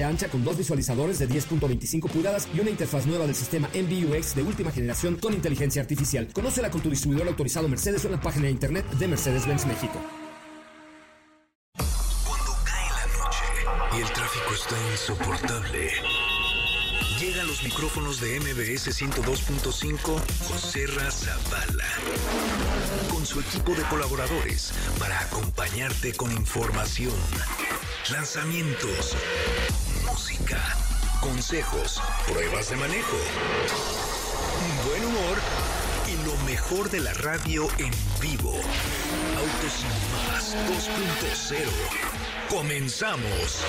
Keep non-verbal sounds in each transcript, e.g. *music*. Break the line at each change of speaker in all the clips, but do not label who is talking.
ancha con dos visualizadores de 10.25 pulgadas y una interfaz nueva del sistema MBUX de última generación con inteligencia artificial. Conócela con tu distribuidor autorizado Mercedes en la página de internet de Mercedes-Benz México.
Cuando cae la noche y el tráfico está insoportable, llega a los micrófonos de MBS 102.5 José Razabala con su equipo de colaboradores para acompañarte con información, lanzamientos, música, consejos, pruebas de manejo, buen humor y lo mejor de la radio en vivo. Autos y más 2.0. Comenzamos.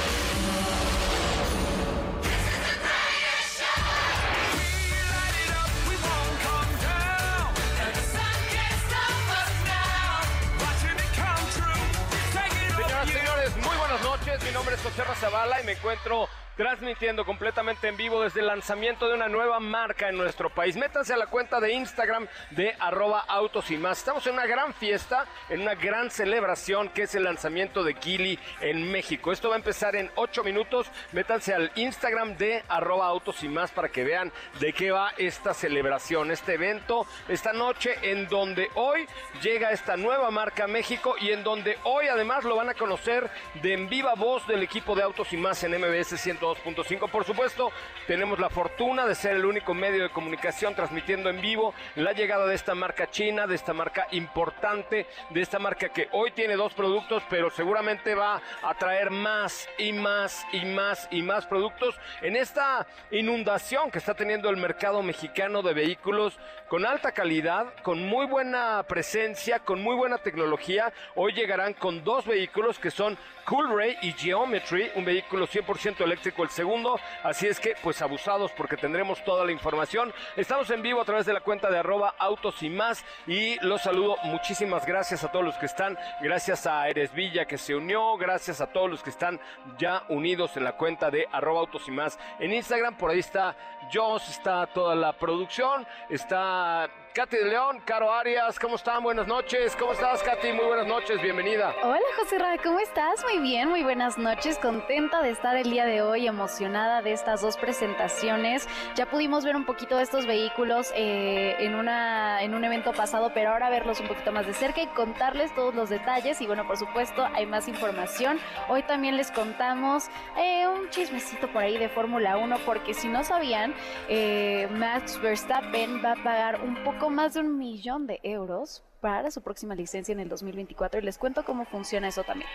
Mi nombre es José Razabala y me encuentro transmitiendo completamente en vivo desde el lanzamiento de una nueva marca en nuestro país. Métanse a la cuenta de Instagram de arroba autos y más. Estamos en una gran fiesta, en una gran celebración que es el lanzamiento de Kili en México. Esto va a empezar en 8 minutos. Métanse al Instagram de arroba autos y más para que vean de qué va esta celebración, este evento, esta noche en donde hoy llega esta nueva marca a México y en donde hoy además lo van a conocer de en viva voz del equipo de autos y más en MBS 102.5. Por supuesto, tenemos la fortuna de ser el único medio de comunicación transmitiendo en vivo la llegada de esta marca china, de esta marca importante, de esta marca que hoy tiene dos productos, pero seguramente va a traer más y más y más y más productos en esta inundación que está teniendo el mercado mexicano de vehículos con alta calidad, con muy buena presencia, con muy buena tecnología. Hoy llegarán con dos vehículos que son Coolray y Geometry, un vehículo 100% eléctrico el segundo, así es que pues abusados porque tendremos toda la información. Estamos en vivo a través de la cuenta de arroba autos y más y los saludo, muchísimas gracias a todos los que están, gracias a Eres Villa que se unió, gracias a todos los que están ya unidos en la cuenta de arroba autos y más en Instagram, por ahí está Joss, está toda la producción, está uh, Katy de León, Caro Arias, ¿cómo están? Buenas noches, ¿cómo estás Katy? Muy buenas noches, bienvenida.
Hola José Ra, ¿cómo estás? Muy bien, muy buenas noches. Contenta de estar el día de hoy, emocionada de estas dos presentaciones. Ya pudimos ver un poquito de estos vehículos eh, en, una, en un evento pasado, pero ahora verlos un poquito más de cerca y contarles todos los detalles. Y bueno, por supuesto, hay más información. Hoy también les contamos eh, un chismecito por ahí de Fórmula 1, porque si no sabían, eh, Max Verstappen va a pagar un poco más de un millón de euros para su próxima licencia en el 2024 y les cuento cómo funciona eso también.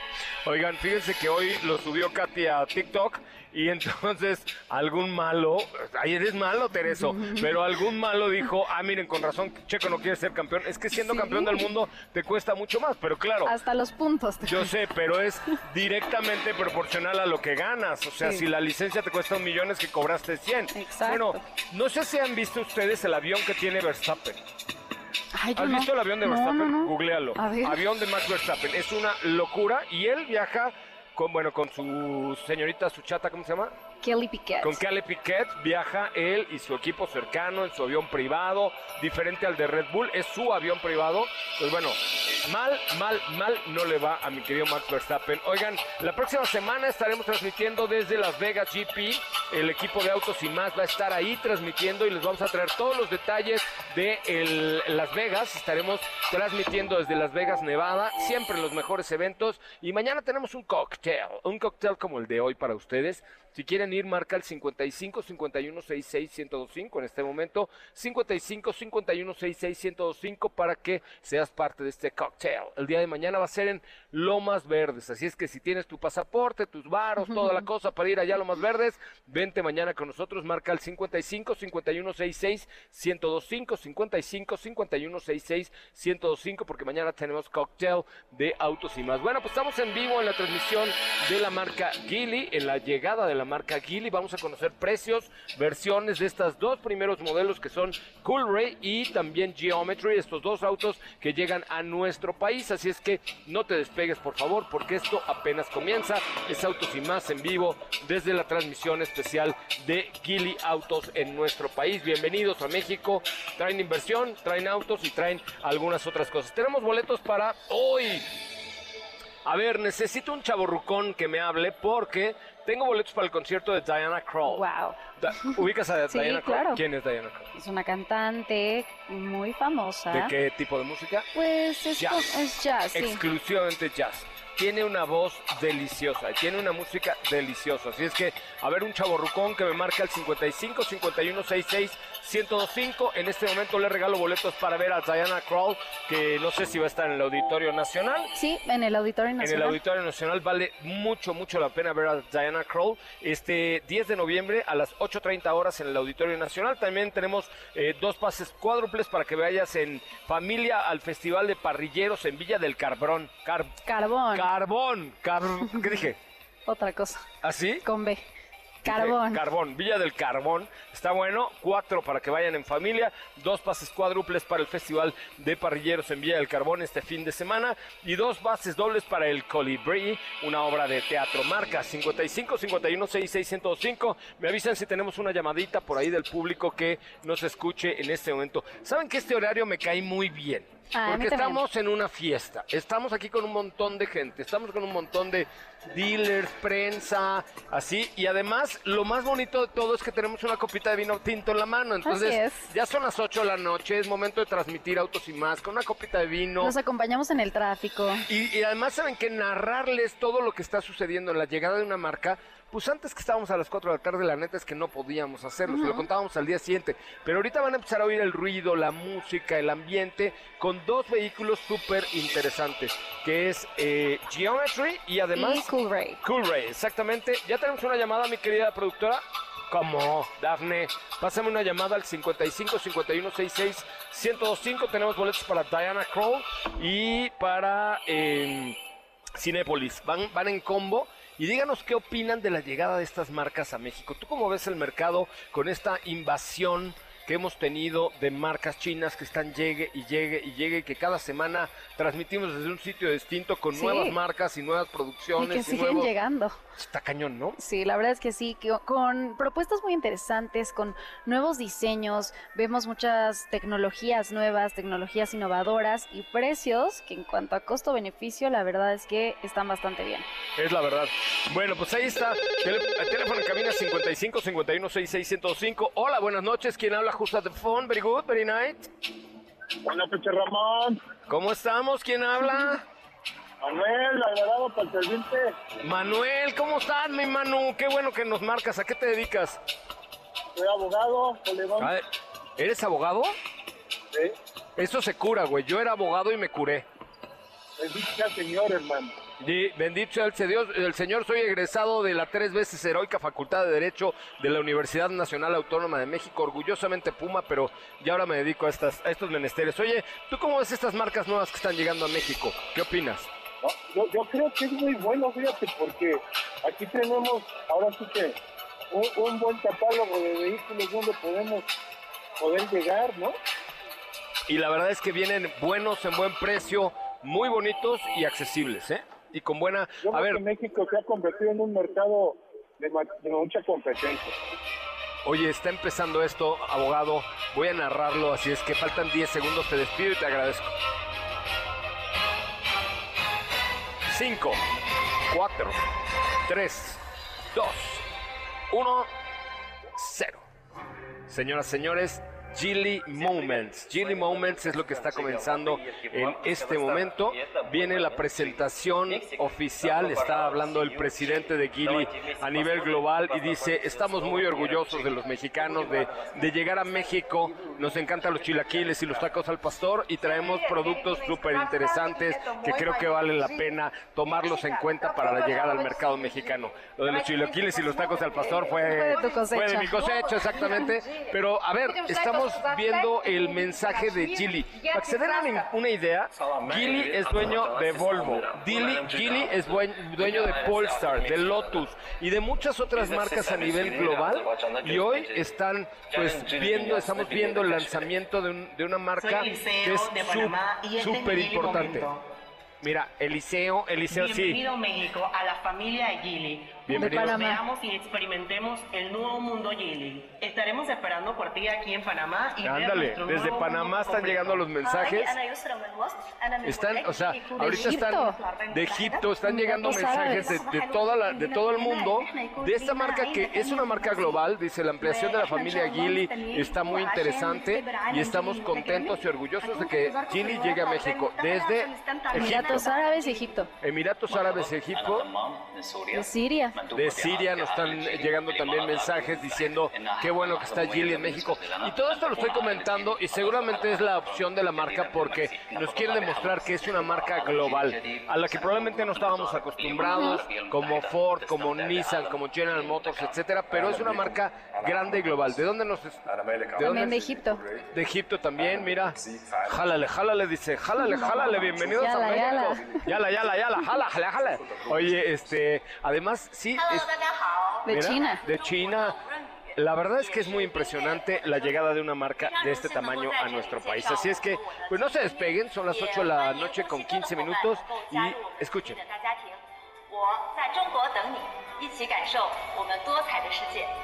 Oigan, fíjense que hoy lo subió Katy a TikTok y entonces algún malo, ay, eres malo, Tereso, pero algún malo dijo, ah, miren, con razón, Checo no quiere ser campeón. Es que siendo
Sí.
campeón del mundo te cuesta mucho más, pero claro.
Hasta los puntos.
Yo sé, pero es directamente proporcional a lo que ganas. O sea,
Sí.
si la licencia te cuesta un millón, es que cobraste 100.
Exacto.
Bueno, no sé si han visto ustedes el avión que tiene Verstappen.
Ay,
¿Has
no.
visto el avión de Verstappen?
no, no.
Googlealo. Avión de Max Verstappen. Es una locura y él viaja con, bueno, con su señorita, su chata, ¿cómo se llama?
Kelly Piquet.
Con Kelly Piquet viaja él y su equipo cercano en su avión privado, diferente al de Red Bull, es su avión privado. Pues bueno, mal, mal, mal no le va a mi querido Max Verstappen. Oigan, la próxima semana estaremos transmitiendo desde Las Vegas GP. El equipo de Autos y más va a estar ahí transmitiendo y les vamos a traer todos los detalles de Las Vegas. Estaremos transmitiendo desde Las Vegas, Nevada, siempre los mejores eventos. Y mañana tenemos un cóctel, un cóctel como el de hoy para ustedes. Si quieren ir, marca el 55 51 66 1025 en este momento. 55 51 66 1025 para que seas parte de este cóctel. El día de mañana va a ser en Lomas Verdes. Así es que si tienes tu pasaporte, tus varos, toda la cosa para ir allá a Lomas Verdes, vente mañana con nosotros, marca el 55 51 66 1025 55 51 66 1025 porque mañana tenemos cocktail de autos y más. Bueno, pues estamos en vivo en la transmisión de la marca Gili, en la llegada de la marca Gili. Vamos a conocer precios, versiones de estas dos primeros modelos que son Cool Ray y también Geometry, estos dos autos que llegan a nuestro país. Así es que no te despegues, por favor, porque esto apenas comienza. Es Autos y más en vivo desde la transmisión especial de Gili Autos en nuestro país. Bienvenidos a México. Traen inversión, traen autos y traen algunas otras cosas. Tenemos boletos para hoy. A ver, necesito un chaborrucón que me hable porque tengo boletos para el concierto de Diana Krall.
Wow.
Da- ¿Ubicas a *laughs*
Sí,
Diana Krall?
claro.
¿Quién es Diana Krall?
Es una cantante muy famosa.
¿De qué tipo de música?
Pues es
Jazz.
es jazz, sí.
Exclusivamente jazz. Tiene una voz deliciosa, tiene una música deliciosa. Así es que, a ver, un chaborrucón que me marca el 55 51 66 1025. En este momento le regalo boletos para ver a Diana Krall, que no sé si va a estar en el Auditorio Nacional.
Sí, en el Auditorio
En el
Nacional.
Auditorio Nacional vale mucho, mucho la pena ver a Diana Krall. Este 10 de noviembre a las 8.30 horas en el Auditorio Nacional. También tenemos eh, dos pases cuádruples para que vayas en familia al Festival de Parrilleros en Villa del Carbón. Car-
Carbón.
Carbón. Car- ¿Qué dije? *laughs*
Otra cosa.
¿Así?
Con B. Carbón.
Carbón, Villa del Carbón. Está bueno. Cuatro para que vayan en familia. Dos pases cuádruples para el Festival de Parrilleros en Villa del Carbón este fin de semana. Y dos pases dobles para el Colibrí, una obra de teatro. Marca 55 51 66 105. Me avisan si tenemos una llamadita por ahí del público que nos escuche en este momento. Saben que este horario me cae muy bien.
Ah,
Porque estamos en una fiesta. Estamos aquí con un montón de gente. Estamos con un montón de dealers, prensa, así. Y además, lo más bonito de todo es que tenemos una copita de vino tinto en la mano. Entonces,
es.
ya son las 8 de la noche. Es momento de transmitir autos y más con una copita de vino.
Nos acompañamos en el tráfico.
Y, y además saben que narrarles todo lo que está sucediendo en la llegada de una marca, pues antes que estábamos a las 4 de la tarde, la neta es que no podíamos hacerlo, se lo contábamos al día siguiente. Pero ahorita van a empezar a oír el ruido, la música, el ambiente, con dos vehículos súper interesantes, que es eh, Geometry y además...
Y Cool Ray.
Cool Ray, exactamente. Ya tenemos una llamada, mi querida productora. ¿Cómo? Dafne, pásame una llamada al 55 51 66 1025. Tenemos boletos para Diana Kroll y para eh, Cinépolis. Van, van en combo. Y díganos qué opinan de la llegada de estas marcas a México. ¿Tú cómo ves el mercado con esta invasión que hemos tenido de marcas chinas que están llegue y llegue y llegue y que cada semana transmitimos desde un sitio distinto con
Sí.
nuevas marcas y nuevas
Y
producciones
que
y
siguen
nuevos-
llegando.
Está cañón, ¿no?
Sí, la verdad es que sí, que con propuestas muy interesantes, con nuevos diseños, vemos muchas tecnologías nuevas, tecnologías innovadoras y precios que en cuanto a costo-beneficio, la verdad es que están bastante bien.
Es la verdad. Bueno, pues ahí está. El teléfono en cabina 55 51 66 105. Hola, buenas noches. ¿Quién habla? Justo the phone. Very good, very nice.
Hola, Peche Ramón.
¿Cómo estamos? ¿Quién habla?
Manuel, Alvarado, para servirte.
Manuel, ¿cómo estás, mi Manu? Qué bueno que nos marcas. ¿A qué te dedicas?
Soy abogado.
Ah, ¿Eres abogado?
Sí.
Eso se cura, güey. Yo era abogado y me curé.
Sea Señor, hermano.
Y bendito sea el, Dios- el Señor, soy egresado de la tres veces heroica Facultad de Derecho de la Universidad Nacional Autónoma de México, orgullosamente Puma, pero ya ahora me dedico a, estas, a estos menesteres. Oye, ¿tú cómo ves estas marcas nuevas que están llegando a México? ¿Qué opinas?
No, yo, yo creo que es muy bueno, fíjate, porque aquí tenemos, ahora sí que, un, un buen catálogo de vehículos donde podemos poder llegar, ¿no?
Y la verdad es que vienen buenos, en buen precio, muy bonitos y accesibles, ¿eh? Y con buena...
Yo
A ver,
que México se ha convertido en un mercado de, de mucha competencia.
oye, está empezando esto, abogado, voy a narrarlo, así es que faltan 10 segundos, te despido y te agradezco. 5, 4, 3, 2, 1, 0. Señoras, señores, Gilly Moments. Gilly Moments es lo que está comenzando en este momento. Viene la presentación oficial, está hablando el presidente de Gilly a nivel global y dice, estamos muy orgullosos de los mexicanos, de, de llegar a México, nos encantan los chilaquiles y los tacos al pastor y traemos productos súper interesantes que creo que vale la pena tomarlos en cuenta para la llegada al mercado mexicano. Lo de los chilaquiles y los tacos al pastor fue,
fue de
mi cosecha, exactamente. Pero a ver, estamos viendo el mensaje de Gilly. Para que se den una, idea, Gilly es dueño de Volvo, Gilly, Gilly es buen- dueño de Polestar, de Lotus y de muchas otras marcas a nivel global. Y hoy están pues viendo, estamos viendo el lanzamiento de, un- de una marca que
Eliseo
es
de Panamá y este
súper importante. Mira, Eliseo, Eliseo sí.
Bienvenido México a la familia de Gili.
Bienvenido.
Juntos
Panamá.
veamos y experimentemos el nuevo mundo. Estaremos esperando por ti aquí en Panamá y
Ándale, desde Panamá están
completo.
llegando los mensajes. Están, o sea, ahorita están de Egipto, están llegando mensajes de, de toda la, de todo el mundo, de esta marca que es una marca global, dice la ampliación de la familia Gili está muy interesante y estamos contentos y orgullosos de que Gili llegue a México desde Egipto,
Emiratos Árabes y Egipto.
Emiratos Árabes, Egipto,
De Siria.
De Siria nos están llegando también mensajes diciendo qué bueno que está Gili en México. Y todo esto lo estoy comentando y seguramente es la opción de la marca porque nos quiere demostrar que es una marca global, a la que probablemente no estábamos acostumbrados, como Ford, como Nissan, como General Motors, etcétera, pero es una marca grande y global. ¿De dónde nos es- de
También
dónde
de? Egipto.
De Egipto también, mira. Jálale, jálale, dice. Jálale, jálale, bienvenidos a
Yala,
México. Yala, yala, yala, jala, jala, jala. Oye, este, además, sí. Es-
De China.
De China. La verdad es que es muy impresionante la llegada de una marca de este tamaño a nuestro país. Así es que, pues no se despeguen, son las 8 de la noche con 15 minutos y escuchen.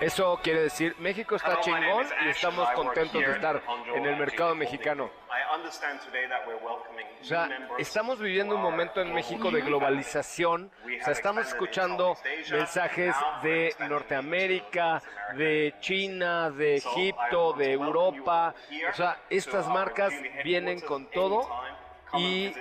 Eso quiere decir, México está chingón y estamos contentos de estar en el mercado mexicano. O sea, estamos viviendo un momento en México de globalización. O sea, estamos escuchando mensajes de Norteamérica, de China, de Egipto, de Europa. O sea, estas marcas vienen con todo y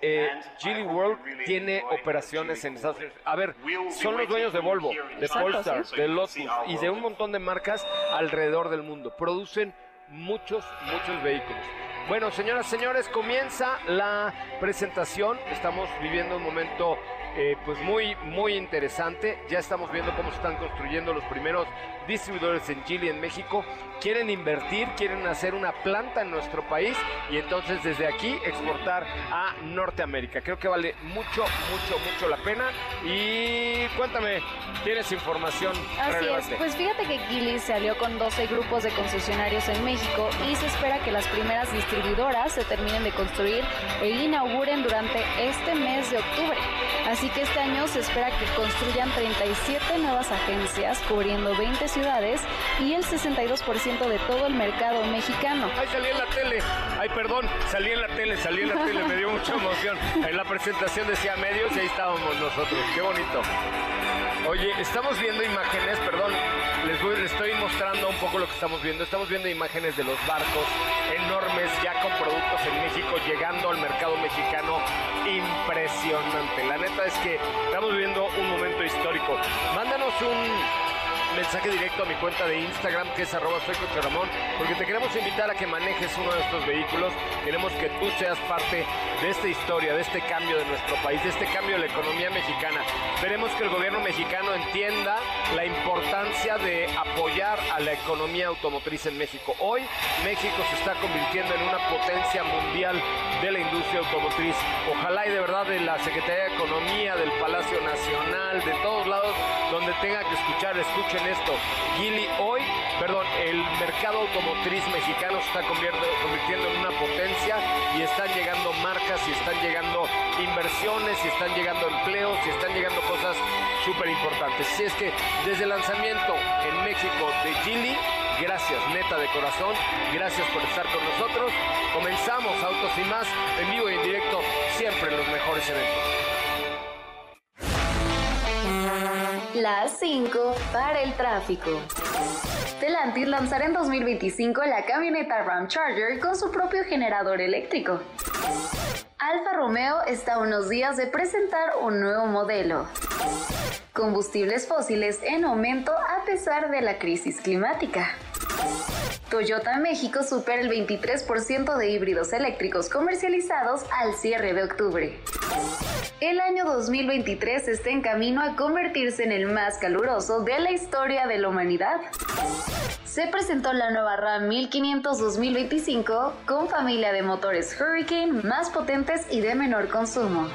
eh, Geely World tiene operaciones en Estados Unidos. A ver, son los dueños de Volvo, de Polestar, de Lotus y de un montón de marcas alrededor del mundo. Producen muchos, muchos vehículos. Bueno, señoras, señores, comienza la presentación. Estamos viviendo un momento eh, pues muy, muy interesante. Ya estamos viendo cómo se están construyendo los primeros distribuidores en Chile, en México. Quieren invertir, quieren hacer una planta en nuestro país y entonces desde aquí exportar a Norteamérica. Creo que vale mucho, mucho, mucho la pena. Y cuéntame, ¿tienes información
Así es, pues fíjate que Geely se alió con 12 grupos de concesionarios en México y se espera que las primeras distribuidoras se terminen de construir e inauguren durante este mes de octubre. Así que este año se espera que construyan 37 nuevas agencias cubriendo 20 ciudades y el 62% de todo el mercado mexicano.
Ay, salí en la tele. Ay, perdón, salí en la tele, salí en la tele, me dio mucha emoción. En la presentación decía medios y ahí estábamos nosotros. Qué bonito. Oye, estamos viendo imágenes, perdón, les, voy- les estoy mostrando un poco lo que estamos viendo. Estamos viendo imágenes de los barcos enormes ya con productos en México llegando al mercado mexicano. Impresionante. La neta es que estamos viviendo un momento histórico. Mándanos un mensaje directo a mi cuenta de Instagram que es arroba soy porque te queremos invitar a que manejes uno de estos vehículos. Queremos que tú seas parte de esta historia, de este cambio de nuestro país, de este cambio de la economía mexicana. Esperemos que el gobierno mexicano entienda la importancia de apoyar a la economía automotriz en México. Hoy México se está convirtiendo en una potencia mundial de la industria automotriz. Ojalá y de verdad de la Secretaría de Economía, del Palacio Nacional, de todos lados donde tenga que escuchar, escuchen esto. Gili hoy, perdón, el mercado automotriz mexicano se está convirtiendo, convirtiendo en una potencia y están llegando marcas y están llegando inversiones y están llegando empleos y están llegando cosas súper importantes. Así es que desde el lanzamiento en México de Gili, gracias neta de corazón, gracias por estar con nosotros. Comenzamos Autos y más en vivo y en directo, siempre los mejores eventos.
Las 5 para el tráfico. Stellantis lanzará en 2025 la camioneta Ram Charger con su propio generador eléctrico. Alfa Romeo está a unos días de presentar un nuevo modelo. Combustibles fósiles en aumento a pesar de la crisis climática. Toyota México supera el 23% de híbridos eléctricos comercializados al cierre de octubre. El año 2023 está en camino a convertirse en el más caluroso de la historia de la humanidad. Se presentó la nueva RAM 1500 2025 con familia de motores Hurricane más potentes y de menor consumo.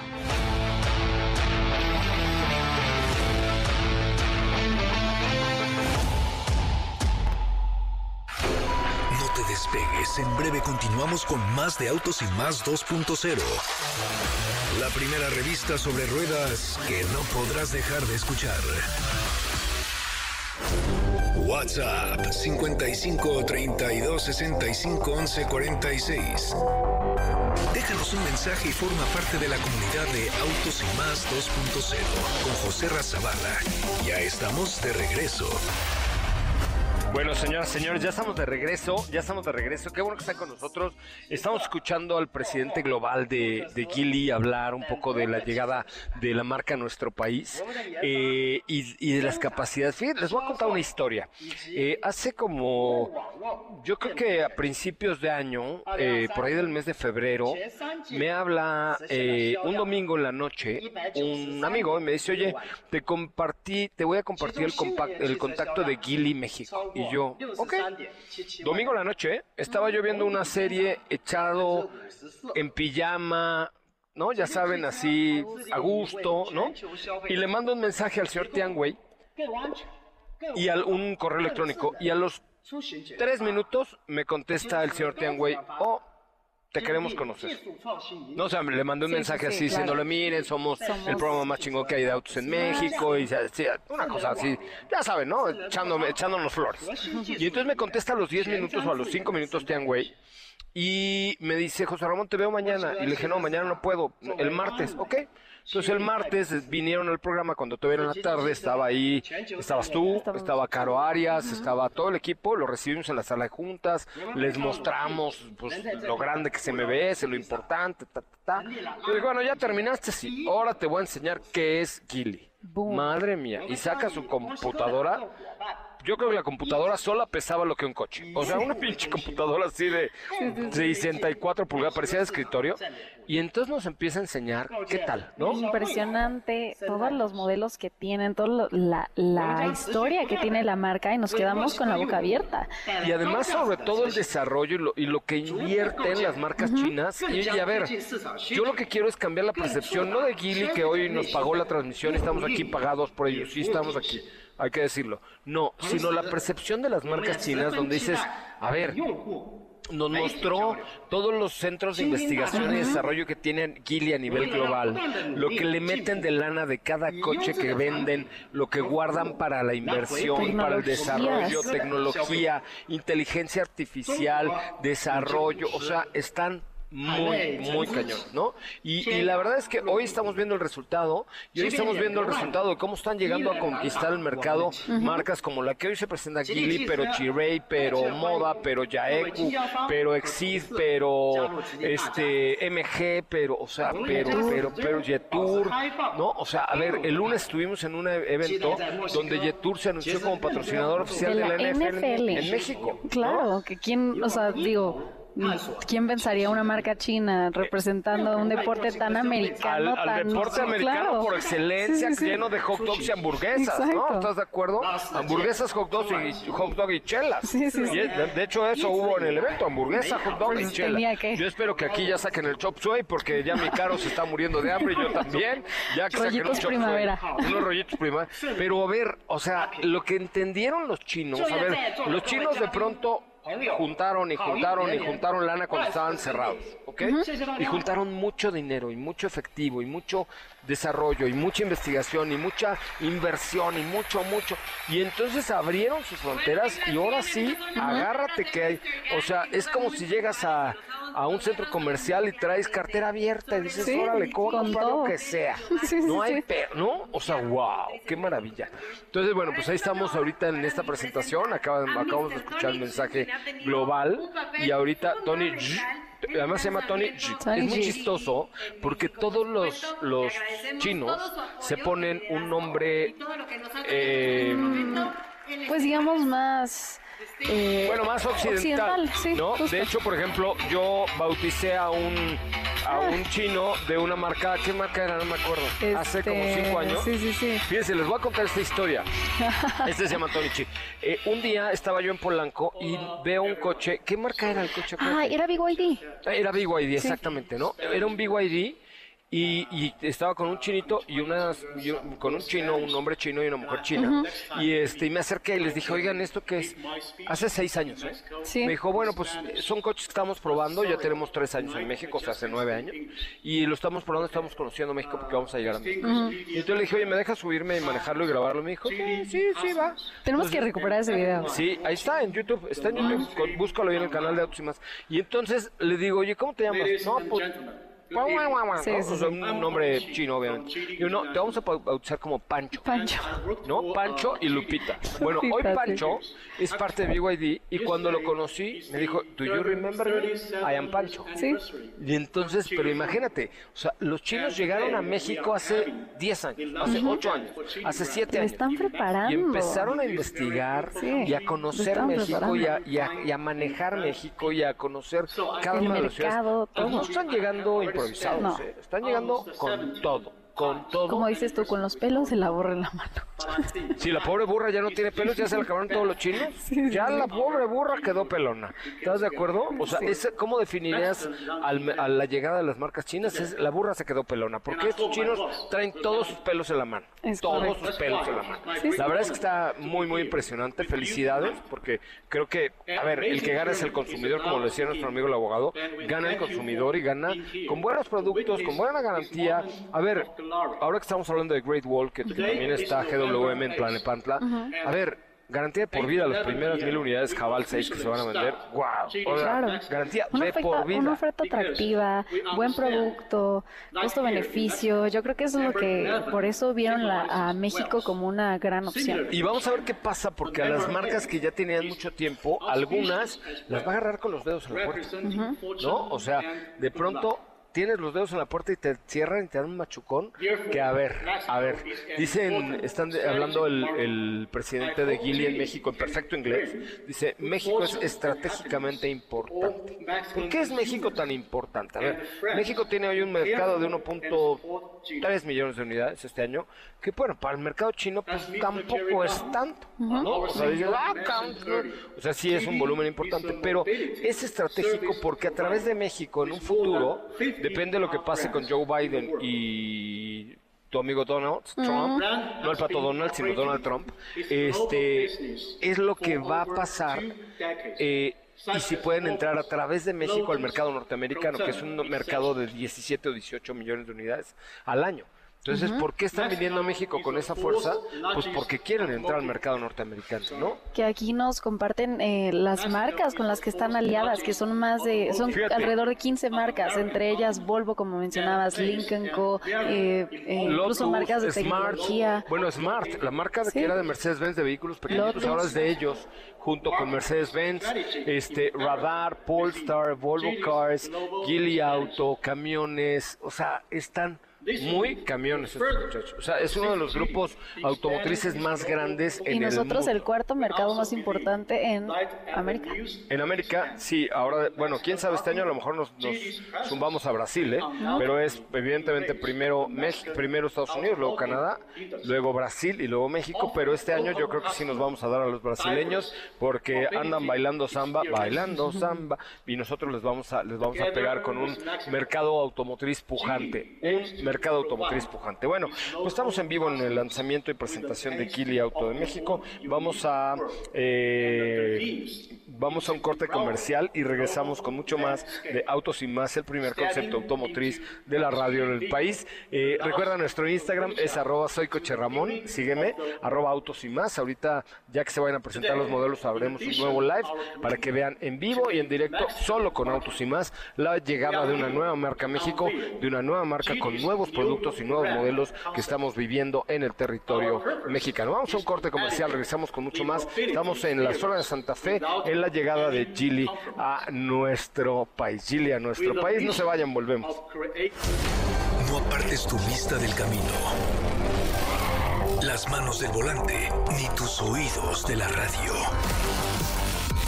Despegues, en breve continuamos con más de Autos y Más 2.0. La primera revista sobre ruedas que no podrás dejar de escuchar. WhatsApp 55 32 65 11 46. Déjanos un mensaje y forma parte de la comunidad de Autos y Más 2.0 con José Razabala. Ya estamos de regreso.
Bueno, señoras, señores, ya estamos de regreso, ya estamos de regreso. Qué bueno que están con nosotros. Estamos escuchando al presidente global de, de Gili hablar un poco de la llegada de la marca a nuestro país eh, y, de las capacidades. Fíjense, les voy a contar una historia. Eh, hace como, yo creo que a principios de año, eh, por ahí del mes de febrero, me habla eh, un domingo en la noche un amigo y me dice, oye, te compartí, te voy a compartir el, compa- el contacto de Gili México. Y yo, ok. Domingo en la noche, estaba yo viendo una serie echado en pijama, ¿no? Ya saben, así, a gusto, ¿no? Y le mando un mensaje al señor Tiangwei y al, un correo electrónico. Y a los tres minutos me contesta el señor Tiangwei, oh, te queremos conocer. No, o sea, le mandé un
Sí,
mensaje
sí, sí,
así
claro.
diciéndole, miren, somos,
Somos-
el programa más chingón que hay de autos en México, y una cosa así, ya saben, ¿no? Echándome, echándonos flores. Y entonces me contesta a los 10 minutos o a los 5 minutos Tiangwei, y me dice, José Ramón, te veo mañana. Y le dije, no, mañana no puedo, el martes, ok. Entonces el martes vinieron al programa cuando todavía era en la tarde, estaba ahí, estabas tú, estaba Caro Arias, estaba todo el equipo, lo recibimos en la sala de juntas, les mostramos pues, lo grande que se me ve, lo importante, ta, ta, ta. Y digo, bueno, ya terminaste, sí, ahora te voy a enseñar qué es Gili. Madre mía, y saca su computadora. Yo creo que la computadora sola pesaba lo que un coche. O sea, una pinche *laughs* computadora así de 64 pulgadas, parecía de escritorio. Y entonces nos empieza a enseñar qué tal, ¿no?
Impresionante todos los modelos que tienen, toda la, la historia que tiene la marca y nos quedamos con la boca abierta.
Y además, sobre todo, el desarrollo y lo, y lo que invierten las marcas chinas. Y, y a ver, yo lo que quiero es cambiar la percepción, no de Gili, que hoy nos pagó la transmisión, estamos aquí pagados por ellos, sí estamos aquí, hay que decirlo. No, sino la percepción de las marcas chinas, donde dices, a ver, nos mostró todos los centros de investigación y desarrollo que tienen Gili a nivel global, lo que le meten de lana de cada coche que venden, lo que guardan para la inversión, para el desarrollo, tecnología, inteligencia artificial, desarrollo, o sea, están muy, muy cañón, ¿no? Y, y la verdad es que hoy estamos viendo el resultado y hoy estamos viendo el resultado de cómo están llegando a conquistar el mercado marcas como la que hoy se presenta Gili, pero Chirey, pero Moda, pero Yaeku, pero Exid, pero este MG, pero, o sea, pero, pero, pero Jetour, ¿no? O sea, a ver, el lunes estuvimos en un evento donde Jetour se anunció como patrocinador oficial de la, NFL, en México. ¿no?
Claro, que quién, o sea, digo, ¿quién pensaría una marca china representando un deporte tan
al,
americano?
al
tan,
deporte americano
claro.
por excelencia,
Sí, sí, sí.
lleno de hot dogs y hamburguesas, ¿no? ¿Estás de acuerdo? Hamburguesas, hot dogs y hot dog y chelas.
Sí, sí, sí.
Y de, de hecho eso hubo en el evento, hamburguesa, hot dog y chela.
tenía que.
Yo espero que aquí ya saquen el chop suey porque ya mi caro se está muriendo de hambre y yo *laughs* también. Ya que saquen un
Rollitos
chop suey,
primavera.
unos rollitos primavera. Pero a ver, o sea, lo que entendieron los chinos, a ver, los chinos de pronto juntaron y juntaron y juntaron lana cuando estaban cerrados, ¿ok? Y juntaron mucho dinero y mucho efectivo y mucho desarrollo y mucha investigación y mucha inversión y mucho, mucho. Y entonces abrieron sus fronteras y ahora sí, agárrate que hay. O sea, es como si llegas a, a un centro comercial y traes cartera abierta y dices,
Sí,
órale, ¿cómo
con
comprar lo que sea? *laughs*
Sí, sí,
no hay
sí.
pero, ¿no? O sea, wow, qué maravilla. Entonces, bueno, pues ahí estamos ahorita en esta presentación. Acaba- acabamos de escuchar el mensaje global y ahorita Tony además se llama Tony G.
Tony
Es muy
G.
chistoso porque todos los, los chinos se ponen un nombre eh,
Pues digamos más... eh,
bueno, más occidental,
occidental, sí,
¿no?
justo.
De hecho, por ejemplo, yo bauticé a un a un chino de una marca, ¿qué marca era? No me acuerdo. Hace como
Este,
cinco años.
Sí, sí, sí.
Fíjense, les voy a contar esta historia. Este se llama Tony Chi. Eh, un día estaba yo en Polanco y veo un coche. ¿Qué marca era el coche?
Ah, era BYD.
Era BYD, exactamente, ¿no? Era un BYD y, y estaba con un chinito y unas, y un- con un chino, un hombre chino y una mujer china. Y este y me acerqué y les dije, oigan, ¿esto qué es? Hace seis años, ¿eh?
Sí.
Me dijo, bueno, pues son coches que estamos probando, ya tenemos tres años en México, o sea, hace nueve años, y lo estamos probando, estamos conociendo México porque vamos a llegar a México. Y entonces le dije, oye, ¿me dejas subirme y manejarlo y grabarlo? Me dijo, sí, sí, sí, va.
Tenemos que recuperar ese video.
Sí, ahí está en YouTube, está en YouTube, con- búscalo ahí en el canal de Autos y más. Y entonces le digo, oye, ¿cómo te llamas? No, pues...
Sí,
¿no?
sí,
O sea, un nombre chino, obviamente. Digo, no, te vamos a bau- bautizar como Pancho.
Pancho.
¿No? Pancho y Lupita. Bueno, hoy. Pancho es parte de BYD y cuando lo conocí me dijo, ¿Do you remember me? I am Pancho.
Sí.
Y entonces, pero imagínate, o sea, los chinos llegaron a México hace 10 años, hace 8 años, hace 7
Lo
años.
están preparando.
Y empezaron a investigar
Sí,
y a conocer México y a, y, a, y a manejar México y a conocer cada una de las ciudades. Pues
todo.
no están llegando improvisados,
No.
¿eh? están llegando con todo, con todo.
Como dices tú, con los pelos se la borra en la mano.
Si la pobre burra ya no tiene pelos, ya se le acabaron todos los chinos. ya la pobre burra quedó pelona. ¿Estás de acuerdo? O sea, ¿cómo definirías al- a la llegada de las marcas chinas? Es la burra se quedó pelona. Porque estos chinos traen todos sus pelos en la mano.
Es
todos
correcto.
sus pelos en la mano. La verdad es que está muy, muy impresionante. Felicidades, porque creo que, a ver, el que gana es el consumidor, como lo decía nuestro amigo el abogado. Gana el consumidor y gana con buenos productos, con buena garantía. A ver, ahora que estamos hablando de Great Wall, que, que también está GWM en Planepantla, a ver, garantía de por vida, las primeras mil unidades Jabal 6 que se van a vender, wow, o sea,
Claro.
garantía
Una
de
oferta,
por vida.
una oferta atractiva, buen producto, costo-beneficio. Yo creo que eso es lo que, por eso vieron la- a México como una gran opción.
Y vamos a ver qué pasa, porque a las marcas que ya tenían mucho tiempo, algunas las va a agarrar con los dedos en la puerta. ¿No? O sea, de pronto tienes los dedos en la puerta y te cierran y te dan un machucón que a ver, a ver, dicen, están de- hablando el, el presidente de Gili en México en perfecto inglés, dice, México es estratégicamente importante. ¿Por qué es México tan importante? A ver, México tiene hoy un mercado de 1.3 millones de unidades este año, que bueno, para el mercado chino pues tampoco es tanto, ¿no? O sea, dices, "Ah, o sea, sí es un volumen importante, pero es estratégico porque a través de México en un futuro, depende de lo que pase con Joe Biden y tu amigo Donald Trump, no el pato Donald, sino Donald Trump, este es lo que va a pasar. eh, y si pueden entrar a través de México al mercado norteamericano, que es un mercado de 17 o 18 millones de unidades al año. Entonces, ¿por qué están viniendo a México con esa fuerza? Pues porque quieren entrar al mercado norteamericano, ¿no?
Que aquí nos comparten eh, las marcas con las que están aliadas, que son más de, son
Fíjate.
alrededor de 15 marcas, entre ellas Volvo, como mencionabas, Lincoln Co, eh, eh, incluso marcas de
Smart,
tecnología.
bueno, Smart, la marca de
Sí.
que era de Mercedes-Benz de vehículos pequeños,
Lotus.
ahora es de ellos, junto con Mercedes-Benz, este, Radar, Polestar, Volvo Cars, Geely Auto, camiones, o sea, están muy camiones estos muchachos. O sea, es uno de los grupos automotrices más grandes en
Y nosotros
el
el
mundo.
cuarto mercado más importante en América.
En América, sí, ahora, bueno, quién sabe, este año a lo mejor nos, nos zumbamos a Brasil, ¿eh? Pero es evidentemente primero México, primero Estados Unidos, luego Canadá, luego Brasil y luego México, pero este año yo creo que sí nos vamos a dar a los brasileños porque andan bailando samba, bailando *laughs* samba, y nosotros les vamos a, les vamos a pegar con un mercado automotriz pujante, un mercado automotriz pujante. Bueno, pues estamos en vivo en el lanzamiento y presentación de Kili Auto de México. Vamos a eh, Vamos a un corte comercial y regresamos con mucho más de Autos y Más, el primer concepto automotriz de la radio del país. Eh, recuerda nuestro Instagram es arroba soy coche Ramón, sígueme, arroba Autos y Más. Ahorita ya que se vayan a presentar los modelos abriremos un nuevo live para que vean en vivo y en directo solo con Autos y Más la llegada de una nueva marca a México, de una nueva marca con nuevos productos y nuevos modelos que estamos viviendo en el territorio mexicano. Vamos a un corte comercial, regresamos con mucho más. Estamos en la zona de Santa Fe, en la llegada de Gili a nuestro país. Gili a nuestro país, no se vayan, volvemos.
No apartes tu vista del camino. Las manos del volante, ni tus oídos de la radio.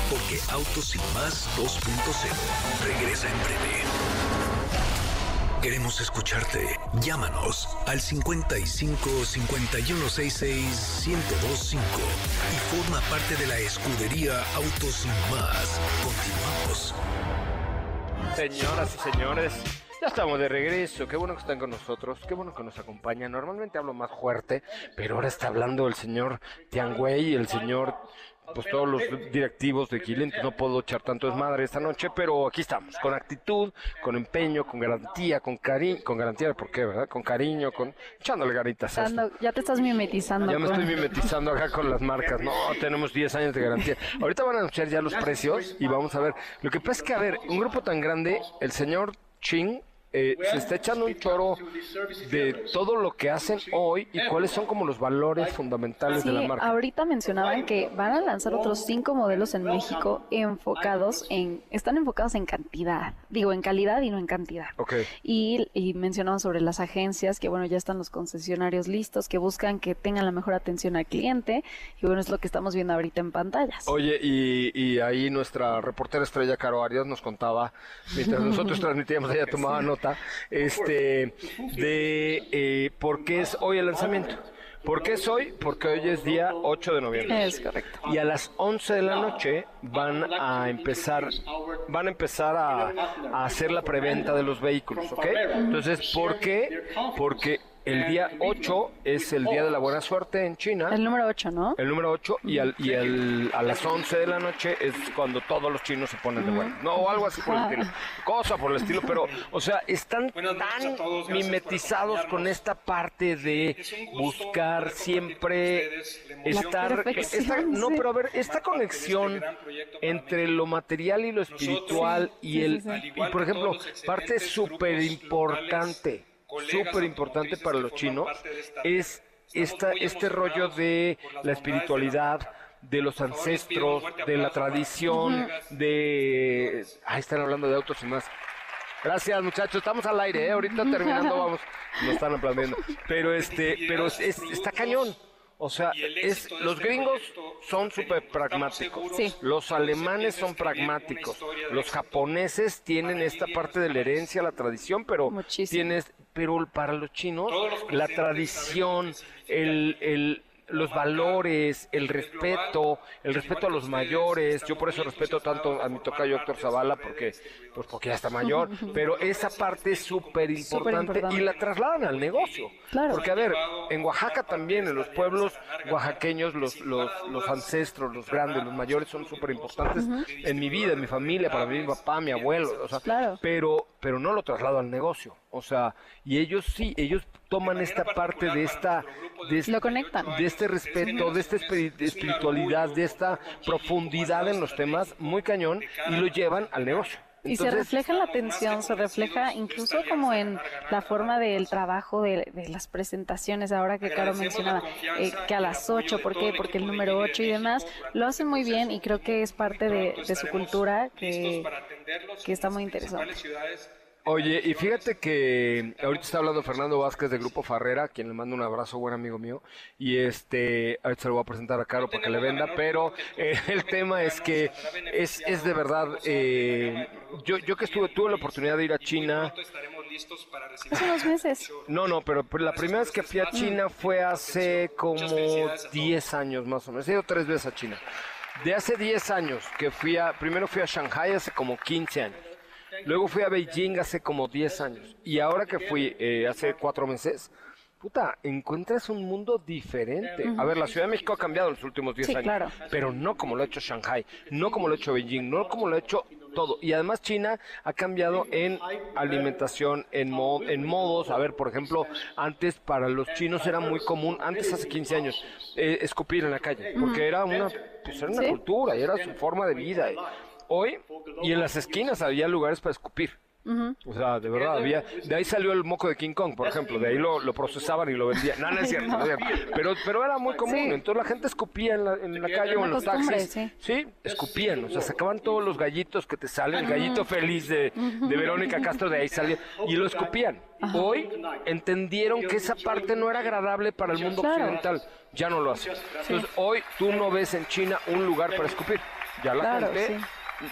Porque Autos y Más 2.0 regresa en breve. Queremos escucharte. Llámanos al 55 5166 1025 y forma parte de la escudería Autos y Más. Continuamos.
Señoras y señores, ya estamos de regreso. Qué bueno que están con nosotros. Qué bueno que nos acompañan. Normalmente hablo más fuerte, pero ahora está hablando el señor Tiangüey, el señor pues todos los directivos de Quilín, no puedo echar tanto desmadre esta noche, pero aquí estamos, con actitud, con empeño, con garantía, con cariño, con garantía, ¿por qué, verdad? Con cariño, con echándole garitas a esto.
Ya te estás mimetizando.
Ya me estoy mimetizando acá con las marcas. No, tenemos 10 años de garantía. Ahorita van a anunciar ya los precios y vamos a ver. Lo que pasa es que, a ver, un grupo tan grande, el señor Ching eh, se está echando un choro de todo lo que hacen hoy y cuáles son como los valores fundamentales de la
Sí,
marca.
ahorita mencionaban que van a lanzar otros cinco modelos en México enfocados en, están enfocados en cantidad, digo en calidad y no en cantidad.
Ok.
Y, y mencionaban sobre las agencias, que bueno, ya están los concesionarios listos, que buscan que tengan la mejor atención al cliente, y bueno, es lo que estamos viendo ahorita en pantallas.
Oye, y, y ahí nuestra reportera estrella Caro Arias nos contaba, mientras nosotros *laughs* transmitíamos, ella tomaba nota, este, de eh, por qué es hoy el lanzamiento. ¿Por qué es hoy? Porque hoy es día 8 de noviembre.
Es correcto.
Y a las 11 de la noche van a empezar, van a empezar a, a hacer la preventa de los vehículos, ¿ok? Entonces, ¿por qué? Porque el día 8 es el día de la buena suerte en China.
El número 8, ¿no?
El número 8 y, al, y el, a las 11 de la noche es cuando todos los chinos se ponen de buena. No, o algo así por el estilo. Cosa por el estilo, pero, o sea, están tan mimetizados con esta parte de buscar siempre estar...
perfección,
esta- no, pero a ver, esta conexión entre lo material y lo espiritual y el... Y, por ejemplo, parte súper importante, súper importante para los chinos es esta, este rollo de la espiritualidad, de los ancestros, de la tradición, de... Ahí están hablando de autos y más. Gracias muchachos, estamos al aire, ¿eh? ahorita terminando vamos, nos están aplaudiendo. Pero este, pero es- es- está cañón. O sea, es, los gringos son súper pragmáticos.
Sí.
Los alemanes son pragmáticos. Los japoneses tienen esta parte de la herencia, la tradición, pero
Muchísimo.
tienes, pero para los chinos, la tradición, el, el- los valores, el respeto, el respeto a los mayores. Yo por eso respeto tanto a mi tocayo Héctor Zavala, porque, pues porque ya está mayor. *laughs* Pero esa parte es súper importante y la trasladan al negocio.
Claro.
Porque, a ver, en Oaxaca también, en los pueblos oaxaqueños, los, los, los ancestros, los grandes, los mayores son súper importantes en mi vida, en mi familia, para mí, mi papá, mi abuelo. O sea,
Claro.
pero, pero no lo traslado al negocio. O sea, y ellos sí, ellos toman esta parte de esta, de este,
Lo conectan.
de este respeto, de esta espiri- espiritualidad, de esta profundidad en los temas, muy cañón, y lo llevan al negocio.
Y se refleja en la atención, se refleja incluso como en la forma del trabajo de, de las presentaciones, ahora que Caro mencionaba, eh, que a las 8, ¿por qué? Porque el número 8 y demás, lo hacen muy bien y creo que es parte de, de su cultura que, que está muy interesante.
Oye, y fíjate que ahorita está hablando Fernando Vázquez de Grupo Farrera, quien le mando un abrazo, buen amigo mío, y este, ahorita se lo voy a presentar a Caro para que le venda, pero eh, el tema es que es, es de verdad, eh, yo, yo que estuve, tuve la oportunidad de ir a China,
Hace unos meses.
no, no, pero pero la primera vez que fui a China fue hace como 10 años más o menos. He ido tres veces a China. De hace 10 años que fui a, primero fui a Shanghai hace como 15 años. Luego fui a Beijing hace como 10 años. Y ahora que fui eh, hace cuatro meses, puta, encuentras un mundo diferente. A ver, la Ciudad de México ha cambiado en los últimos 10
Sí,
años,
claro.
pero no como lo ha hecho Shanghai, no como lo ha hecho Beijing, no como lo ha hecho todo. Y además China ha cambiado en alimentación, en, mo- en modos. A ver, por ejemplo, antes para los chinos era muy común, antes hace 15 años, eh, escupir en la calle, porque era una, pues era una
Sí.
cultura y era su forma de vida. Hoy, y en las esquinas había lugares para escupir. O sea, de verdad, había. De ahí salió el moco de King Kong, por ejemplo. De ahí lo, lo procesaban y lo vendían. No, no es cierto. no. *laughs* Pero, pero era muy común.
Sí.
Entonces la gente escupía en la, en la calle o en los taxis.
sí.
escupían. O sea, sacaban todos los gallitos que te salen. El gallito feliz de, de Verónica Castro, de ahí salió. Y lo escupían. Hoy entendieron que esa parte no era agradable para el mundo
Claro.
occidental. Ya no lo hacen. Entonces hoy tú no ves en China un lugar para escupir. Ya la
Claro,
gente.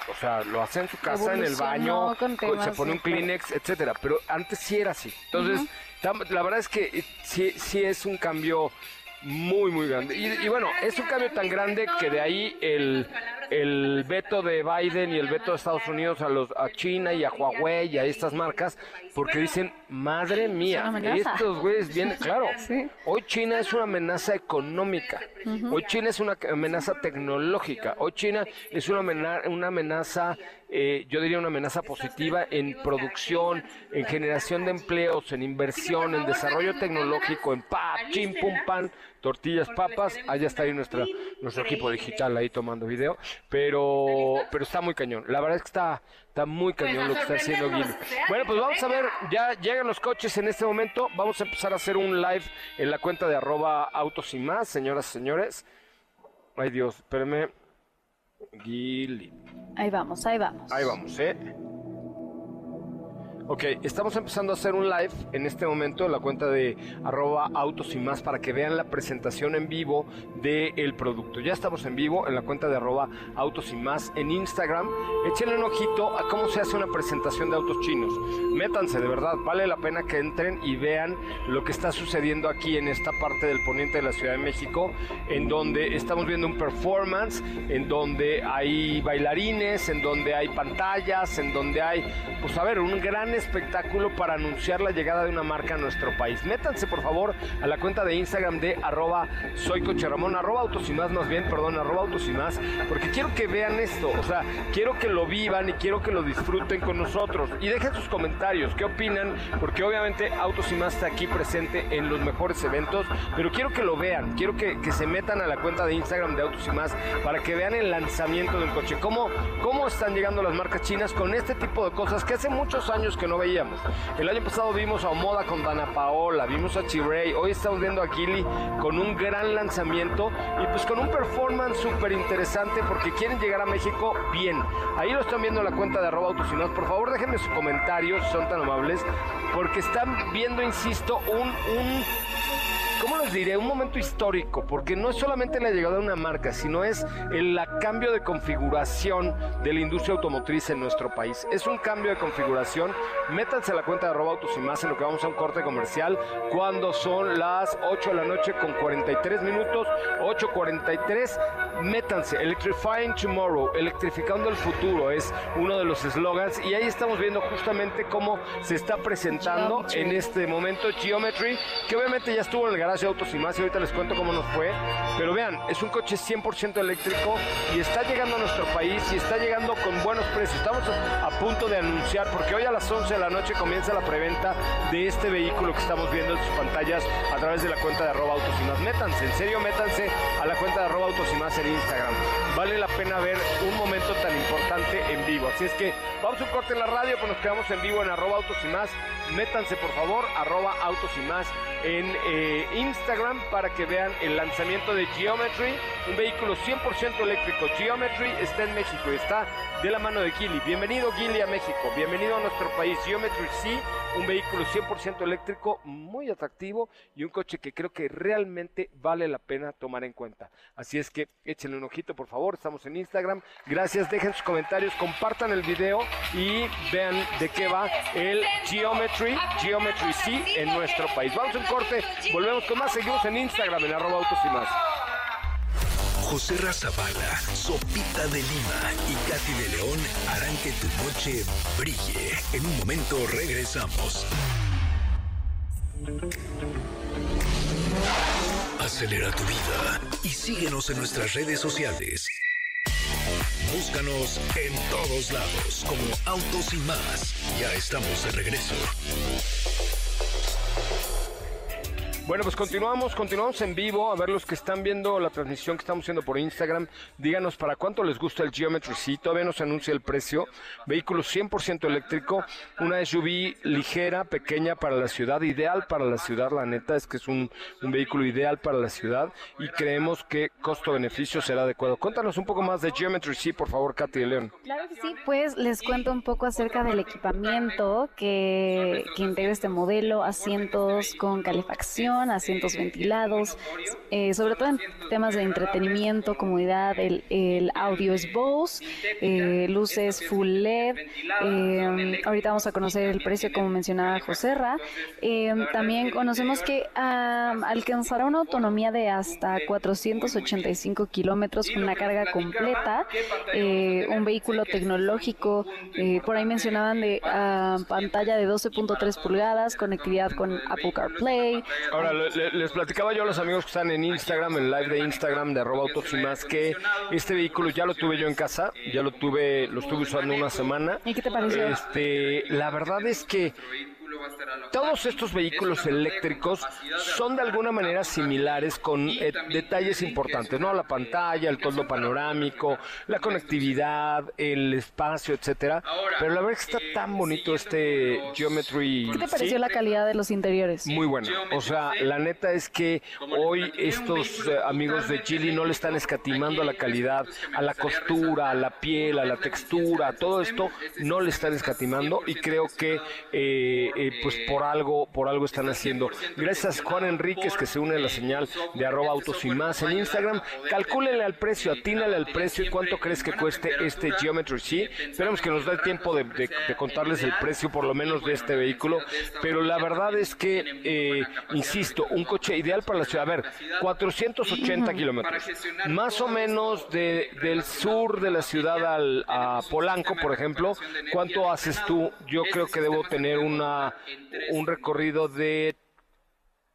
O sea, lo hace en su casa, en el baño,
con
se pone un Kleenex, etcétera. Pero antes sí era así. Entonces, la verdad es que eh, sí, sí es un cambio muy, muy grande. Y, y bueno, es un cambio tan grande que de ahí el, el veto de Biden y el veto de Estados Unidos a, los, a China y a Huawei y a estas marcas, porque dicen, madre mía,
amenaza.
estos güeyes vienen, claro,
Sí.
hoy China es una amenaza económica, hoy China es una amenaza tecnológica, hoy China es una, amena- una amenaza, eh, yo diría una amenaza positiva en producción, en generación de empleos, en inversión, en desarrollo tecnológico, en pap, chim, pum, pan, tortillas, papas, allá está ahí nuestra, nuestro equipo digital ahí tomando video, pero, pero está muy cañón, la verdad es que está, está muy cañón lo que está haciendo Guido. Bueno, pues vamos a ver, ya llegan los coches en este momento, vamos a empezar a hacer un live en la cuenta de arroba autos y más, señoras y señores. Ay Dios, espérenme. Guili.
Ahí vamos, ahí vamos.
Ahí vamos, ¿eh? Ok, estamos empezando a hacer un live en este momento en la cuenta de arroba autos y más para que vean la presentación en vivo del producto. Ya estamos en vivo en la cuenta de arroba autos y más en Instagram. Échenle un ojito a cómo se hace una presentación de autos chinos. Métanse, de verdad, vale la pena que entren y vean lo que está sucediendo aquí en esta parte del poniente de la Ciudad de México, en donde estamos viendo un performance, en donde hay bailarines, en donde hay pantallas, en donde hay, pues a ver, un gran espectáculo para anunciar la llegada de una marca a nuestro país. Métanse por favor a la cuenta de Instagram de arroba soy Coche Ramón, arroba autos y más, más bien, perdón, arroba autos y más, porque quiero que vean esto, o sea, quiero que lo vivan y quiero que lo disfruten con nosotros. Y dejen sus comentarios, qué opinan, porque obviamente Autos y más está aquí presente en los mejores eventos, pero quiero que lo vean, quiero que, que se metan a la cuenta de Instagram de Autos y más para que vean el lanzamiento del coche, cómo, cómo están llegando las marcas chinas con este tipo de cosas que hace muchos años que no veíamos. El año pasado vimos a Omoda con Dana Paola, vimos a Chirey, hoy estamos viendo a Kili con un gran lanzamiento y pues con un performance súper interesante porque quieren llegar a México bien. Ahí lo están viendo en la cuenta de arroba autos y más. Por favor déjenme sus comentarios, si son tan amables, porque están viendo, insisto, un... un ¿Cómo les diré? Un momento histórico, porque no es solamente la llegada de una marca, sino es el la cambio de configuración de la industria automotriz en nuestro país. Es un cambio de configuración. Métanse a la cuenta de arroba autos y más en lo que vamos a un corte comercial cuando son las 8 de la noche con 43 minutos, 8.43. Métanse, Electrifying Tomorrow, electrificando el futuro es uno de los eslogans y ahí estamos viendo justamente cómo se está presentando
Geometry.
en este momento Geometry, que obviamente ya estuvo en el garage de autos y más y ahorita les cuento cómo nos fue, pero vean, es un coche 100% eléctrico y está llegando a nuestro país y está llegando con buenos precios. Estamos a, punto de anunciar, porque hoy a las 11 de la noche comienza la preventa de este vehículo que estamos viendo en sus pantallas a través de la cuenta de arroba autos y más. Métanse, en serio, métanse a la cuenta de arroba autos y más en Instagram. Vale la pena ver un momento tan importante en vivo. Así es que vamos a un corte en la radio, pues nos quedamos en vivo en arroba autos y más. Métanse por favor, arroba autos y más en eh, Instagram para que vean el lanzamiento de Geometry, un vehículo 100% eléctrico. Geometry está en México y está de la mano de Gili. Bienvenido Gili a México, bienvenido a nuestro país. Geometry sí, un vehículo 100% eléctrico, muy atractivo y un coche que creo que realmente vale la pena tomar en cuenta. Así es que échenle un ojito por favor, estamos en Instagram. Gracias, dejen sus comentarios, compartan el video y vean de qué va el Geometry, Geometry sí en nuestro país. Vamos a corte, volvemos con más, seguimos en Instagram en arroba autos y más.
José Razabala, Sopita de Lima y Katy de León harán que tu noche brille. En un momento regresamos. Acelera tu vida y síguenos en nuestras redes sociales. Búscanos en todos lados como Autos y más. Ya estamos de regreso.
Bueno, pues continuamos, continuamos en vivo. A ver, los que están viendo la transmisión que estamos haciendo por Instagram, díganos para cuánto les gusta el Geometry C. Todavía no se anuncia el precio. Vehículo 100% eléctrico, una SUV ligera, pequeña para la ciudad, ideal para la ciudad. La neta es que es un, vehículo ideal para la ciudad y creemos que costo-beneficio será adecuado. Cuéntanos un poco más de Geometry C, por favor, Katy de León.
Claro que sí, pues les cuento un poco acerca del equipamiento que, que integra este modelo, asientos con calefacción asientos ventilados, eh, sobre todo en temas de entretenimiento, comodidad, el, el audio es Bose, eh, luces full LED. eh, ahorita vamos a conocer el precio, como mencionaba Joserra. Eh, también conocemos que ah, alcanzará una autonomía de hasta 485 kilómetros con una carga completa, eh, un vehículo tecnológico. eh, por ahí mencionaban de ah, pantalla de 12.3 pulgadas, conectividad con Apple CarPlay.
Ahora, le- le- les platicaba yo a los amigos que están en Instagram, en live de Instagram de arroba autos y más, que este vehículo ya lo tuve yo en casa, ya lo tuve, lo estuve usando una semana.
¿Y qué te pareció?
Este, la verdad es que todos estos vehículos eléctricos son de alguna manera similares con eh, detalles importantes, ¿no? La pantalla, el toldo panorámico, la conectividad, el espacio, etcétera. Pero la verdad es que está tan bonito este Geometry.
¿Qué te pareció la calidad de los interiores?
Muy buena. O sea, la neta es que hoy estos eh, amigos de Chile no le están escatimando a la calidad, a la costura, a la piel, a la textura, a todo esto no le están escatimando y creo que eh, eh, pues por algo, por algo están haciendo. Gracias Juan Enríquez que se une a la señal de arroba autos y más en Instagram. Calcúlenle al precio, atínale al precio y cuánto crees que cueste este Geometry C. Esperemos que nos dé tiempo de, de- de contarles el precio por lo menos de este vehículo, pero la verdad es que, eh, insisto, un coche ideal para la ciudad. A ver, 480 *clears throat* kilómetros, más o menos de, del sur de la ciudad al, a Polanco, por ejemplo. ¿Cuánto haces tú? Yo creo que debo tener una, un recorrido de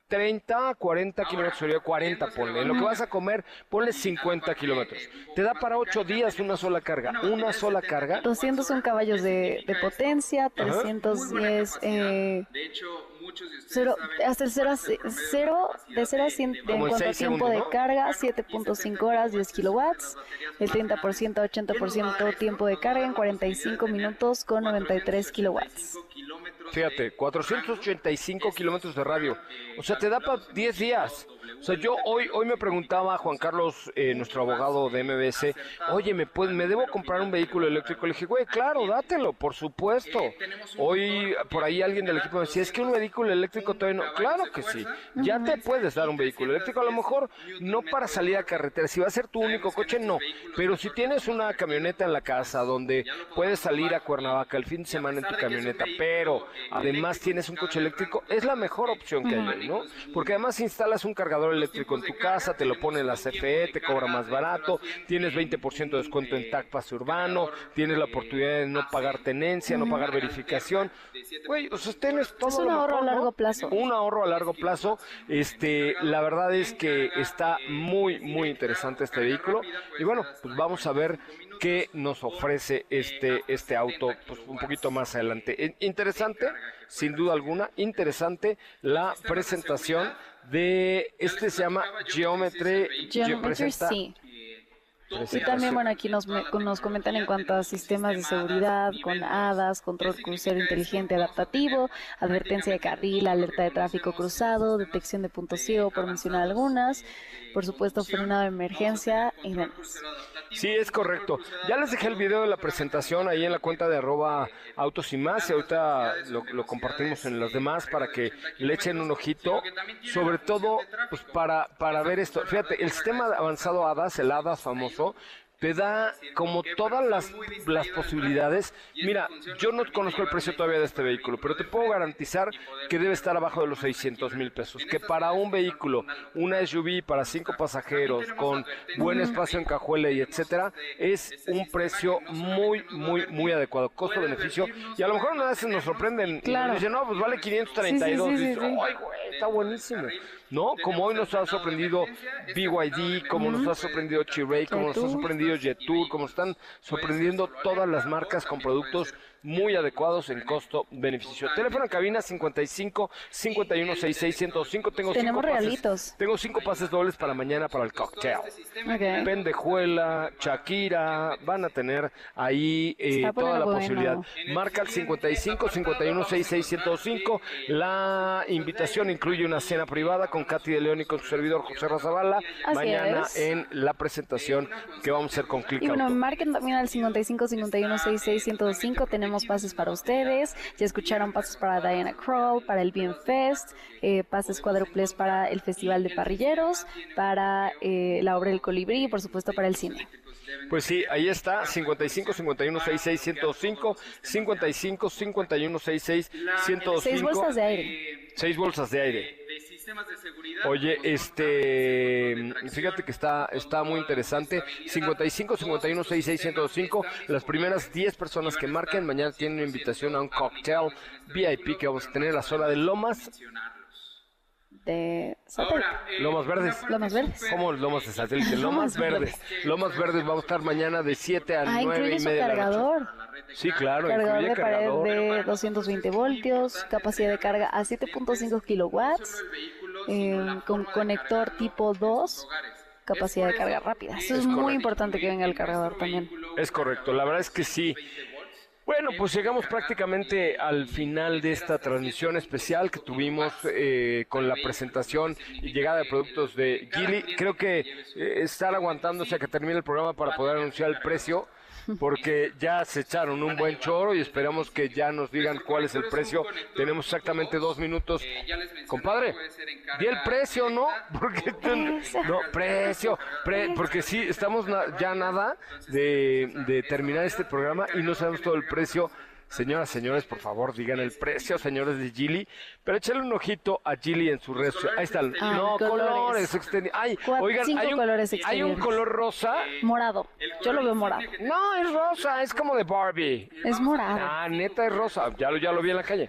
30, 40 kilómetros, sería 40, ponle. En lo que vas a comer, ponle 50 kilómetros. Te da para 8 días una sola carga. Una sola carga.
201 caballos de, de potencia, 310 eh, cero, hasta el 0 a, ce- cero- de 0 a 100 de- en cuanto a tiempo de carga, 7.5 horas, 10 kilowatts, el 30% a 80% tiempo de carga en 45 minutos con 93 kilowatts.
Fíjate, 485 kilómetros de radio. O sea, te da para 10 días. O sea, yo hoy, hoy me preguntaba a Juan Carlos, eh, nuestro abogado de MBS, oye, ¿me, puede- ¿me debo comprar un vehículo eléctrico? Le dije, güey, claro, dátelo, por supuesto. Hoy por ahí alguien del equipo me decía, es que un vehículo eléctrico todavía no. Claro que sí, ya te puedes dar un vehículo eléctrico. A lo mejor no para salir a carretera, si va a ser tu único coche, no. Pero si tienes una camioneta en la casa donde puedes salir a Cuernavaca el fin de semana en tu camioneta, pero además tienes un coche eléctrico, es la mejor opción que hay ¿no? Porque además instalas un cargador eléctrico en tu casa, te lo pone la CFE, te cobra más barato, tienes 20% de descuento en TAC Pase Urbano, tienes la oportunidad de no pagar tenencia, no pagar verificación. Güey, o sea, tienes todo
Es un ahorro a
mejor, ¿no?
largo plazo.
Un ahorro a largo plazo. Este, la verdad es que está muy, muy interesante este vehículo. Y bueno, pues vamos a ver qué nos ofrece este, este auto pues, un poquito más adelante. Interesante, sin duda alguna, interesante la presentación de este se llama Geometry,
Geometry sí. Y también, bueno, aquí nos, nos comentan en cuanto a sistemas de seguridad, con HADAS, control crucero inteligente adaptativo, advertencia de carril, alerta de tráfico cruzado, detección de punto ciego, por mencionar algunas, por supuesto, frenado de emergencia y demás.
Sí, es correcto. Ya les dejé el video de la presentación ahí en la cuenta de arroba autos y más y ahorita lo, lo compartimos en los demás para que le echen un ojito, sobre todo pues para, para ver esto. Fíjate, el sistema avanzado ADAS, el ADAS famoso, te da como todas las, las posibilidades. Mira, yo no conozco el precio todavía de este vehículo, pero te puedo garantizar que debe estar abajo de los 600 mil pesos. Que para un vehículo, una SUV para cinco pasajeros, con buen espacio en cajuela y etcétera, es un precio muy, muy, muy adecuado. Costo-beneficio. Y a lo mejor una vez nos sorprenden y nos dicen, no, pues vale 532.
Sí, sí, sí,
Y dices, ay, güey, está buenísimo. ¿No? Como hoy nos ha sorprendido BYD, como nos ha sorprendido Chiray, como nos ha sorprendido Jetour, como están sorprendiendo todas las marcas con productos muy adecuados en costo-beneficio. Teléfono en cabina 55 51 66 105. Tengo
Tenemos
cinco
regalitos.
Pases, tengo cinco pases dobles para mañana para el cocktail.
Ok.
Pendejuela, Shakira, van a tener ahí eh, toda la
bueno.
posibilidad. Marca el 55 51 66 105. La invitación incluye una cena privada con Katy de León y con su servidor José Razabala.
Así
mañana
es.
en la presentación que vamos a hacer con Click
Y bueno, marquen también al 55 51 66 105. Tenemos pases para ustedes. Ya escucharon pases para Diana Kroll, para el Bien Fest, eh, pases cuádruples para el Festival de Parrilleros, para eh, la obra del Colibrí y por supuesto para el cine.
Pues sí, ahí está, 55 51 66 105, 55 51 66 105.
Seis bolsas de aire.
Seis bolsas de aire.
De sistemas de seguridad.
Oye, este, fíjate que está, está muy interesante. 55 51 66 105. Las primeras 10 personas que marquen mañana tienen una invitación a un cocktail VIP que vamos a tener en la zona de Lomas,
De satélite.
Ahora, eh,
Lomas Verdes.
Lomas Verdes.
¿Cómo Lomas de satélite? Lomas Verdes. Lomas Verdes vamos a estar mañana de 7 a
Ah,
9
incluye
y
su
media de la noche.
cargador.
Sí, claro,
Cargador
incluye
de pared
cargador.
de 220 voltios, capacidad de carga a 7.5 kilowatts, eh, con conector tipo 2, capacidad de carga rápida. Eso es muy importante que venga el cargador también.
Es correcto, la verdad es que sí. Bueno, pues llegamos prácticamente al final de esta transmisión especial que tuvimos eh, con la presentación y llegada de productos de Gili. Creo que eh, estar aguantándose a que termine el programa para poder anunciar el precio, porque ya se echaron un buen choro y esperamos que ya nos digan cuál es el precio. Tenemos exactamente dos minutos. Compadre, di el precio, ¿no? Porque no, precio, pre- porque sí, estamos na- ya nada de, de terminar este programa y no sabemos todo el precio. Señoras, señores, por favor, digan el precio, señores de Gili. Pero échale un ojito a Gili en su red. social. Ahí está. el-
Ah,
no,
colores.
colores. extendi- Ay,
Cuatro-
oigan,
cinco
hay un,
colores
hay un color rosa.
Morado. Yo lo veo morado.
No, es rosa, es como de Barbie.
Es morado.
Ah, neta es rosa. Ya lo, ya lo vi en la calle.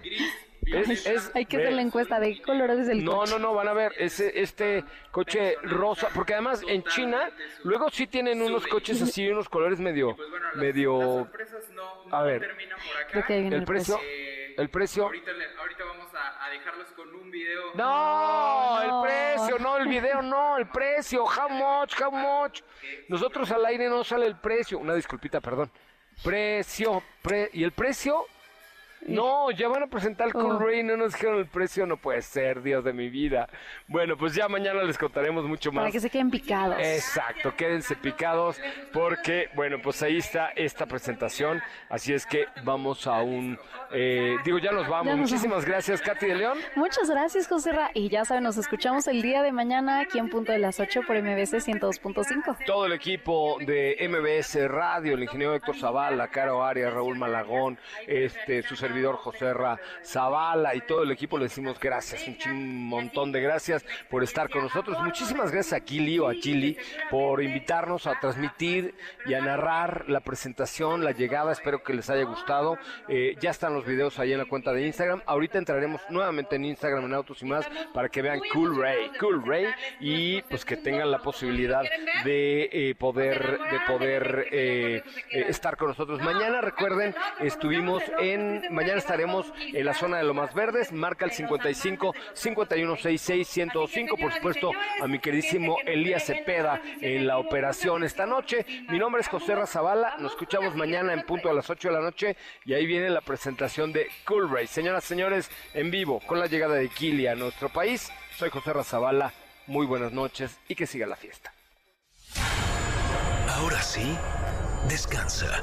Es, es-
Hay que hacer la encuesta de qué color es el
No,
coche.
no, no, van a ver, ese, este coche rosa, porque además en China, luego sí tienen unos coches así, unos colores medio, medio,
Empresas no,
A
no
ver. el precio,
Eh,
el precio,
Ahorita, vamos a, dejarlos con un video.
no, el
No.
precio, no, el video, no, el *laughs* precio, how much, how much, nosotros al aire no sale el precio, una disculpita, perdón, precio, pre, y el precio, no, ya van a presentar Cool
Oh.
Ray, no nos dijeron el precio, no puede ser, Dios de mi vida. Bueno, pues ya mañana les contaremos mucho más.
Para que se queden picados.
Exacto, quédense picados porque, bueno, pues ahí está esta presentación. Así es que vamos a un... eh, digo, ya nos vamos.
Ya nos
Muchísimas gracias, Katy de León.
Muchas gracias, José Ra. Y ya saben, nos escuchamos el día de mañana aquí en punto de las 8 por MBC 102.5.
Todo el equipo de MBS Radio, el ingeniero Héctor Zavala, Caro Arias, Raúl Malagón, este, su servidor José Ra Zavala y todo el equipo le decimos gracias, un chin- montón de gracias por estar con nosotros. Muchísimas gracias a Kili o a Chili por invitarnos a transmitir y a narrar la presentación, la llegada. Espero que les haya gustado. Eh, ya están los videos ahí en la cuenta de Instagram. Ahorita entraremos nuevamente en Instagram en Autos y más para que vean Cool Ray, Cool Ray y pues que tengan la posibilidad de eh, poder de poder eh, estar con nosotros. Mañana recuerden, estuvimos en mañana estaremos en la zona de Lomas Verdes, marca el 55 5166 105, por supuesto, a mi queridísimo Elías Cepeda en la operación esta noche. Mi nombre es José Razabala, nos escuchamos mañana en punto a las 8 de la noche y ahí viene la presentación de Cool Ray. Señoras y señores, en vivo con la llegada de Kili a nuestro país. Soy José Razabala, muy buenas noches y que siga la fiesta.
Ahora sí, descansa.